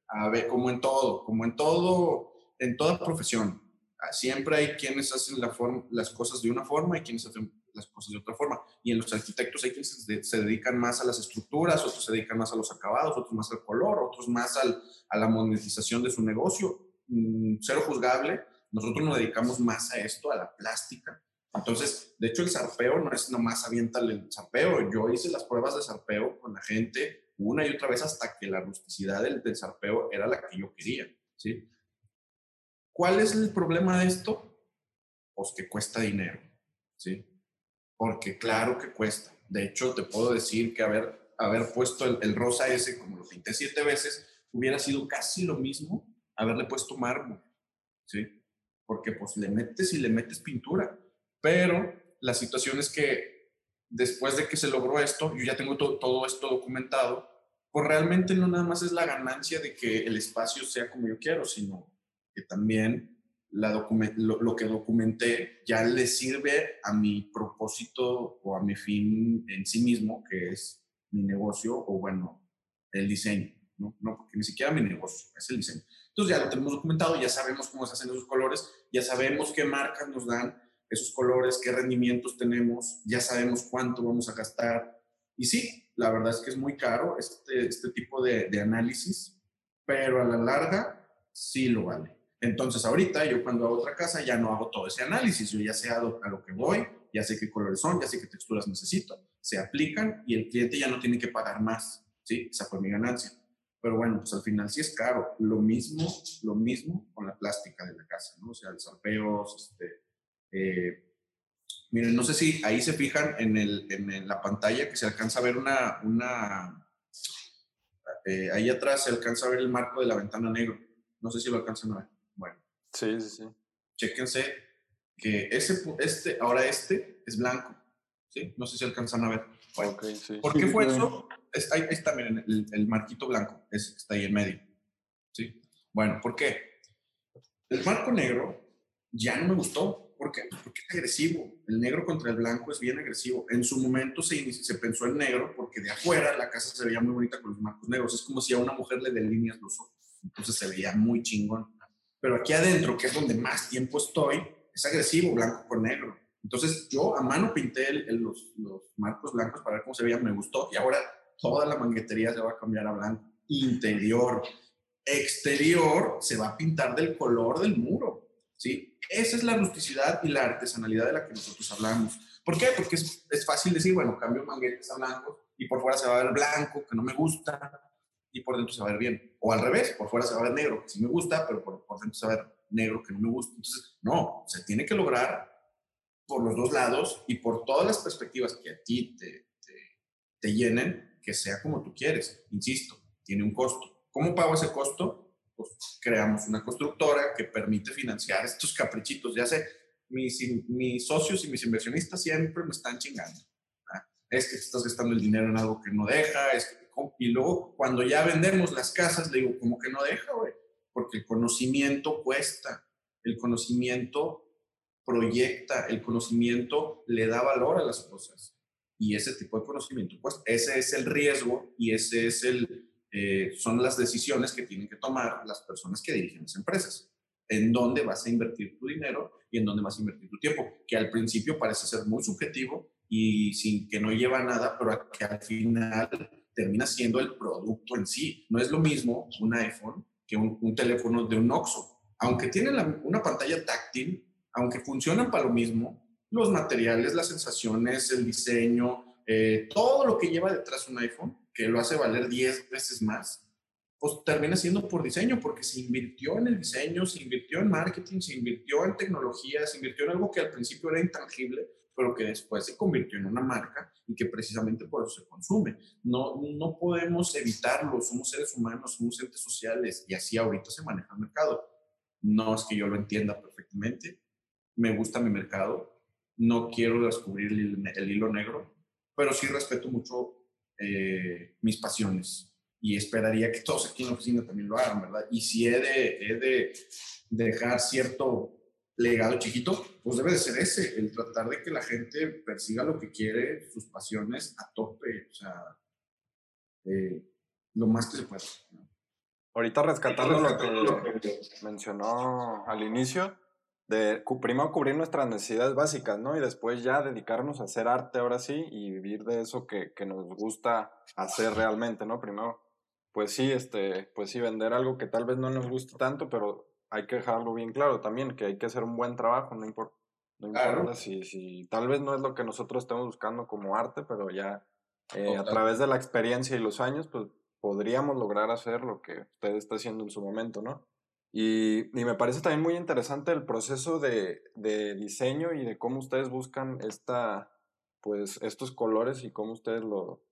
Speaker 3: A ver, como en todo, como en todo, en toda profesión. Ah, siempre hay quienes hacen la forma, las cosas de una forma y quienes hacen las cosas de otra forma. Y en los arquitectos hay quienes se, dedican más a las estructuras, otros se dedican más a los acabados, otros más al color, otros más al, a la monetización de su negocio. Mm, cero juzgable, nosotros nos dedicamos más a esto, a la plástica. Entonces, de hecho, el zarpeo no es nomás aviéntale el zarpeo. Yo hice las pruebas de zarpeo con la gente una y otra vez hasta que la rusticidad del, del zarpeo era la que yo quería. ¿sí? ¿Cuál es el problema de esto? Pues que cuesta dinero. ¿sí? Porque claro que cuesta. De hecho, te puedo decir que haber, haber puesto el, rosa ese, como lo pinté siete veces, hubiera sido casi lo mismo haberle puesto mármol. ¿sí? porque pues le metes y le metes pintura. Pero la situación es que después de que se logró esto, yo ya tengo todo esto documentado, pues realmente no nada más es la ganancia de que el espacio sea como yo quiero, sino que también la lo, lo, que documenté ya le sirve a mi propósito o a mi fin en sí mismo, que es mi negocio o bueno, el diseño. ¿no? no porque ni siquiera mi negocio, es el diseño. Entonces ya lo tenemos documentado, ya sabemos cómo se hacen esos colores, ya sabemos qué marcas nos dan esos colores, qué rendimientos tenemos, ya sabemos cuánto vamos a gastar. Y sí, la verdad es que es muy caro este, este tipo de, análisis, pero a la larga sí lo vale. Entonces ahorita yo cuando hago otra casa ya no hago todo ese análisis, yo ya sé a lo, que voy, ya sé qué colores son, ya sé qué texturas necesito, se aplican y el cliente ya no tiene que pagar más. ¿sí? Esa fue mi ganancia. Pero bueno, pues al final sí es caro. Lo mismo, lo mismo con la plástica de la casa, ¿no? O sea, los zarpeos, este, eh, miren, no sé si ahí se fijan en, el, en, la pantalla que se alcanza a ver una, una eh, ahí atrás se alcanza a ver el marco de la ventana negro. No sé si lo alcanzan a ver. Bueno.
Speaker 2: Sí, sí, sí.
Speaker 3: Chéquense que ese, este, ahora este es blanco. ¿Sí? No sé si alcanzan a ver. ¿Por qué fue eso? ahí, está, miren, el, marquito blanco, que está ahí en medio. ¿Sí? Bueno, ¿por qué? El marco negro ya no me gustó. ¿Por qué? Porque es agresivo. El negro contra el blanco es bien agresivo. En su momento se, pensó en negro porque de afuera la casa se veía muy bonita con los marcos negros. Es como si a una mujer le delineas los ojos. Entonces se veía muy chingón. Pero aquí adentro, que es donde más tiempo estoy, es agresivo, blanco con negro. Entonces yo a mano pinté los, los, marcos blancos para ver cómo se veían, me gustó y ahora toda la manguetería se va a cambiar a blanco. Interior, exterior se va a pintar del color del muro, ¿sí? Esa es la rusticidad y la artesanalidad de la que nosotros hablamos. ¿Por qué? Porque es, fácil decir, bueno, cambio manguetes a blanco y por fuera se va a ver blanco, que no me gusta, y por dentro se va a ver bien. O al revés, por fuera se va a ver negro, que sí me gusta, pero por, dentro se va a ver negro, que no me gusta. Entonces, no, se tiene que lograr por los dos lados y por todas las perspectivas que a ti te, te, llenen, que sea como tú quieres. Insisto, tiene un costo. ¿Cómo pago ese costo? Pues creamos una constructora que permite financiar estos caprichitos. Ya sé, mis, mis socios y mis inversionistas siempre me están chingando. Es que estás gastando el dinero en algo que no deja, es y luego cuando ya vendemos las casas, le digo, como que no deja, güey, porque el conocimiento cuesta, el conocimiento proyecta, el conocimiento le da valor a las cosas. Y ese tipo de conocimiento, pues ese es el riesgo y ese es el, eh, son las decisiones que tienen que tomar las personas que dirigen las empresas. En dónde vas a invertir tu dinero y en dónde vas a invertir tu tiempo, que al principio parece ser muy subjetivo y sin que no lleva nada, pero que al final termina siendo el producto en sí. No es lo mismo un iPhone que un, teléfono de un Oxxo. Aunque tiene una pantalla táctil, aunque funcionan para lo mismo, los materiales, las sensaciones, el diseño, eh, todo lo que lleva detrás un iPhone, que lo hace valer 10 veces más, pues termina siendo por diseño, porque se invirtió en el diseño, se invirtió en marketing, se invirtió en tecnología, se invirtió en algo que al principio era intangible, pero que después se convirtió en una marca y que precisamente por eso se consume. No, no podemos evitarlo, somos seres humanos, somos entes sociales y así ahorita se maneja el mercado. No es que yo lo entienda perfectamente, me gusta mi mercado, no quiero descubrir el, hilo negro, pero sí respeto mucho eh, mis pasiones y esperaría que todos aquí en la oficina también lo hagan, ¿verdad? Y si he de, he de dejar cierto legado chiquito, pues debe de ser ese, el tratar de que la gente persiga lo que quiere, sus pasiones a tope, o sea, eh, lo más que se pueda.
Speaker 2: Ahorita rescatando lo que mencionó al inicio, de primero cubrir nuestras necesidades básicas, ¿no? Y después ya dedicarnos a hacer arte ahora sí y vivir de eso que, que, nos gusta hacer realmente, ¿no? Primero, pues sí, este, pues sí, vender algo que tal vez no nos guste tanto, pero hay que dejarlo bien claro también, que hay que hacer un buen trabajo, no importa, no importa si, si tal vez no es lo que nosotros estemos buscando como arte, pero ya eh, a través de la experiencia y los años, pues podríamos lograr hacer lo que usted está haciendo en su momento, ¿no? Y, me parece también muy interesante el proceso de, de, diseño y de cómo ustedes buscan esta, pues, estos colores y cómo ustedes lo...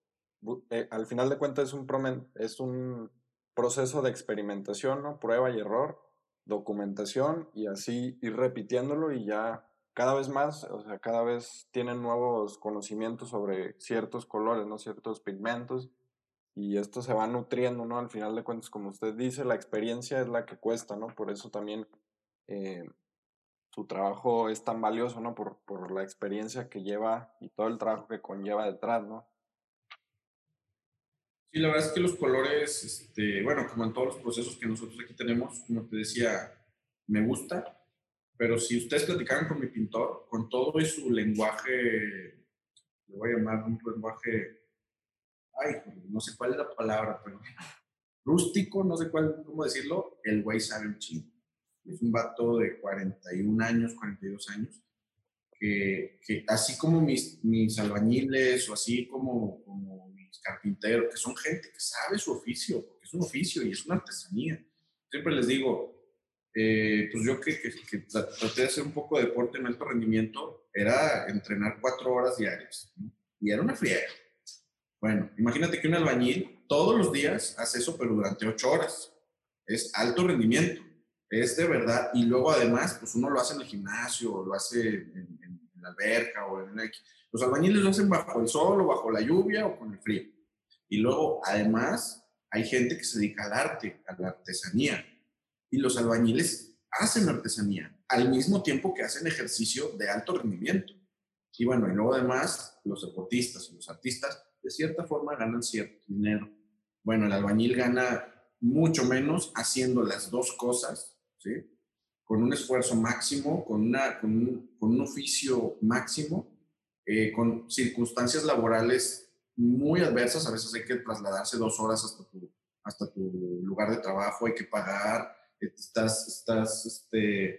Speaker 2: Eh, al final de cuentas es un, es un proceso de experimentación, ¿no? Prueba y error, documentación y así ir repitiéndolo y ya cada vez más, o sea, cada vez tienen nuevos conocimientos sobre ciertos colores, ¿no? Ciertos pigmentos y esto se va nutriendo, ¿no? Al final de cuentas, como usted dice, la experiencia es la que cuesta, ¿no? Por eso también eh, su trabajo es tan valioso, ¿no? Por, por la experiencia que lleva y todo el trabajo que conlleva detrás, ¿no?
Speaker 3: Sí, la verdad es que los colores, este, bueno, como en todos los procesos que nosotros aquí tenemos, como te decía, me gusta, pero si ustedes platicaran con mi pintor, con todo y su lenguaje, le voy a llamar un lenguaje ay, no sé cuál es la palabra, pero rústico, no sé cuál, cómo decirlo, el güey sabe un chingo. Es un vato de 41 años, 42 años, que, que así como mis, mis albañiles o así como, como mis carpinteros, que son gente que sabe su oficio, porque es un oficio y es una artesanía. Siempre les digo, eh, pues yo que, que, que, traté de hacer un poco de deporte en alto rendimiento, era entrenar cuatro horas diarias. Y era una friega. Bueno, imagínate que un albañil todos los días hace eso, pero durante ocho horas. Es alto rendimiento. Es de verdad. Y luego además, pues uno lo hace en el gimnasio, o lo hace en, la alberca o en el... Los albañiles lo hacen bajo el sol o bajo la lluvia o con el frío. Y luego, además, hay gente que se dedica al arte, a la artesanía y los albañiles hacen artesanía al mismo tiempo que hacen ejercicio de alto rendimiento. Y bueno, y luego además los deportistas y los artistas de cierta forma ganan cierto dinero. Bueno, el albañil gana mucho menos haciendo las dos cosas, ¿sí? Con un esfuerzo máximo, con, una, con, un, con un oficio máximo, eh, con circunstancias laborales muy adversas. A veces hay que trasladarse dos horas hasta tu, hasta tu lugar de trabajo, hay que pagar, estás, estás, este,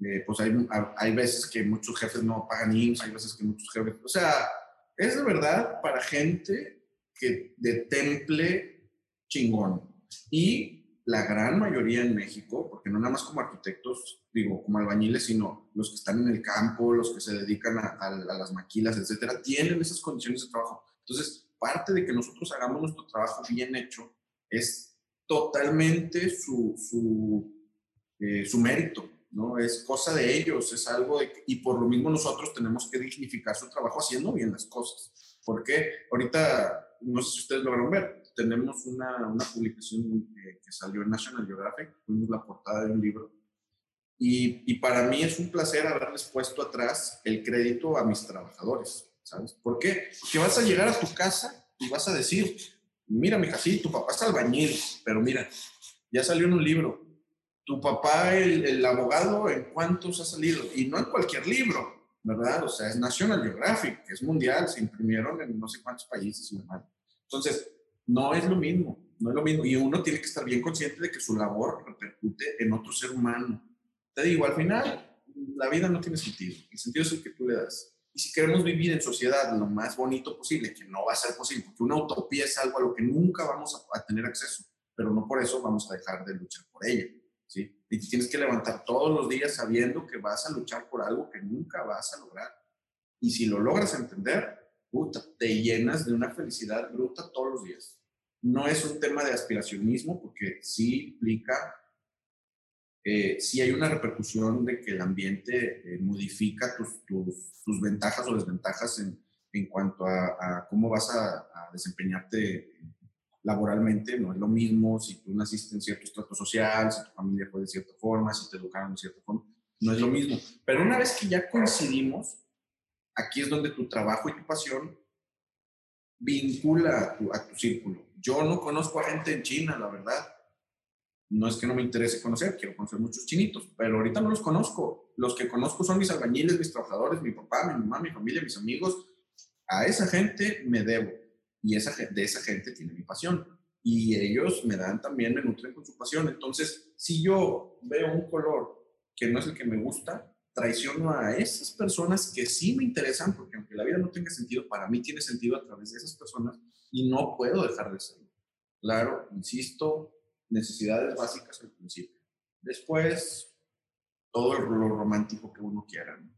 Speaker 3: eh, pues hay, hay veces que muchos jefes no pagan IMSS, hay veces que muchos jefes, o sea, es de verdad para gente que de temple chingón. Y la gran mayoría en México, porque no nada más como arquitectos, digo, como albañiles, sino los que están en el campo, los que se dedican a, las maquilas, etcétera, tienen esas condiciones de trabajo. Entonces, parte de que nosotros hagamos nuestro trabajo bien hecho es totalmente su, su, eh, su mérito, ¿no? Es cosa de ellos, es algo de, y por lo mismo nosotros tenemos que dignificar su trabajo haciendo bien las cosas. Porque ahorita, no sé si ustedes lograron ver, tenemos una, una publicación eh, que salió en National Geographic, fuimos la portada de un libro, y, y, para mí es un placer haberles puesto atrás el crédito a mis trabajadores, ¿sabes? ¿Por qué? Porque vas a llegar a tu casa y vas a decir, mira, mija, sí, tu papá es albañil, pero mira, ya salió en un libro. Tu papá, el, abogado, ¿en cuántos ha salido? Y no en cualquier libro, ¿verdad? O sea, es National Geographic, es mundial, se imprimieron en no sé cuántos países y demás. Entonces, no es lo mismo, no es lo mismo. Y uno tiene que estar bien consciente de que su labor repercute en otro ser humano. Te digo, al final, la vida no tiene sentido. El sentido es el que tú le das. Y si queremos vivir en sociedad lo más bonito posible, que no va a ser posible, porque una utopía es algo a lo que nunca vamos a, a tener acceso, pero no por eso vamos a dejar de luchar por ella. Y tienes que levantar todos los días sabiendo que vas a luchar por algo que nunca vas a lograr. Y si lo logras entender, puta, te llenas de una felicidad bruta todos los días. No es un tema de aspiracionismo, porque sí implica eh, sí hay una repercusión de que el ambiente eh, modifica tus, tus, tus, ventajas o desventajas en, en cuanto a, a, cómo vas a, a, desempeñarte laboralmente. No es lo mismo si tú naciste en cierto estrato social, si tu familia fue de cierta forma, si te educaron de cierta forma. No es lo mismo. Pero una vez que ya coincidimos, aquí es donde tu trabajo y tu pasión vincula a tu, a tu círculo. Yo no conozco a gente en China, la verdad no es que no me interese conocer, quiero conocer muchos chinitos, pero ahorita no los conozco. Los que conozco son mis albañiles, mis trabajadores, mi papá, mi mamá, mi familia, mis amigos. A esa gente me debo y esa, de esa gente tiene mi pasión. Y ellos me dan también, me nutren con su pasión. Entonces, si yo veo un color que no es el que me gusta, traiciono a esas personas que sí me interesan, porque aunque la vida no tenga sentido, para mí tiene sentido a través de esas personas y no puedo dejar de serlo. Claro, insisto, necesidades básicas al principio. Después, todo lo romántico que uno quiera. ¿no?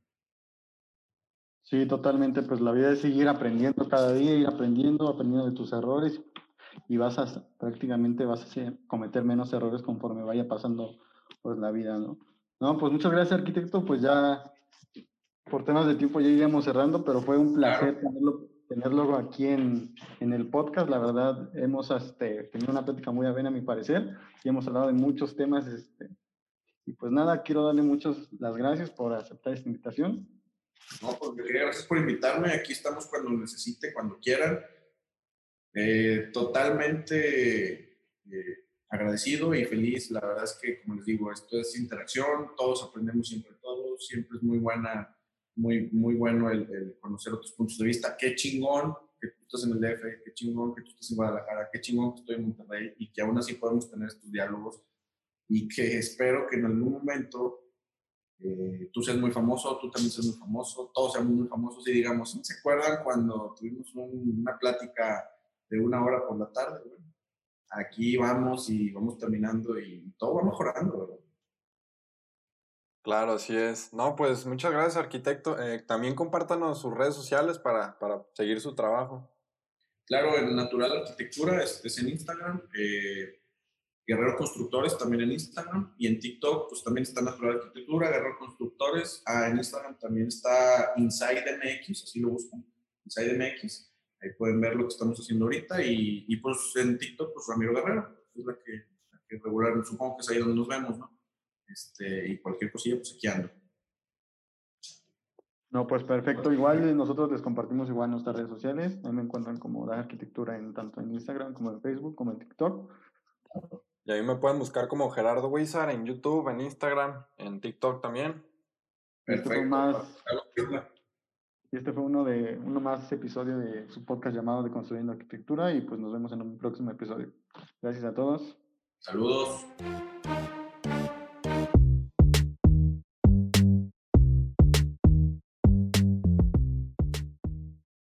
Speaker 1: Sí, totalmente. Pues la vida es seguir aprendiendo cada día, ir aprendiendo, aprendiendo de tus errores y vas a prácticamente vas a cometer menos errores conforme vaya pasando pues la vida, ¿no? No, pues muchas gracias, arquitecto. Pues ya por temas de tiempo ya iríamos cerrando, pero fue un placer claro. tenerlo tenerlo aquí en, en, el podcast. La verdad, hemos este, tenido una plática muy buena a mi parecer y hemos hablado de muchos temas. Este, y pues nada, quiero darle muchas las gracias por aceptar esta invitación.
Speaker 3: No, pues gracias por invitarme. Aquí estamos cuando necesite, cuando quieran. Eh, totalmente eh, agradecido y feliz. La verdad es que, como les digo, esto es interacción, todos aprendemos siempre todos, siempre es muy buena muy, muy bueno el, el, conocer otros puntos de vista. Qué chingón que tú estás en el DF, qué chingón que tú estás en Guadalajara, qué chingón que estoy en Monterrey y que aún así podemos tener estos diálogos y que espero que en algún momento eh, tú seas muy famoso, tú también seas muy famoso, todos seamos muy famosos y digamos, ¿se acuerdan cuando tuvimos una plática de una hora por la tarde? aquí vamos y vamos terminando y todo va mejorando, ¿verdad?
Speaker 2: Claro, así es. No, pues muchas gracias, arquitecto. Eh, también compártanos sus redes sociales para, para, seguir su trabajo.
Speaker 3: Claro, en Natural Arquitectura es, es en Instagram. Eh, Guerrero Constructores también en Instagram y en TikTok pues también está Natural Arquitectura, Guerrero Constructores, ah, en Instagram también está Inside MX, así lo buscan, Inside MX, ahí pueden ver lo que estamos haciendo ahorita y, y pues en TikTok pues Ramiro Guerrero, es la que, la que regular, supongo que es ahí donde nos vemos, ¿no? Este, y cualquier cosilla pues aquí ando.
Speaker 1: No, pues perfecto. Igual nosotros les compartimos igual nuestras redes sociales. Ahí me encuentran como la arquitectura en tanto en Instagram como en Facebook como en TikTok.
Speaker 2: Y ahí me pueden buscar como Gerardo Wizard en YouTube, en Instagram, en TikTok también.
Speaker 1: Perfecto. Este fue, más, este fue uno de uno más episodio de su podcast llamado de Construyendo Arquitectura y pues nos vemos en un próximo episodio. Gracias a todos.
Speaker 3: Saludos.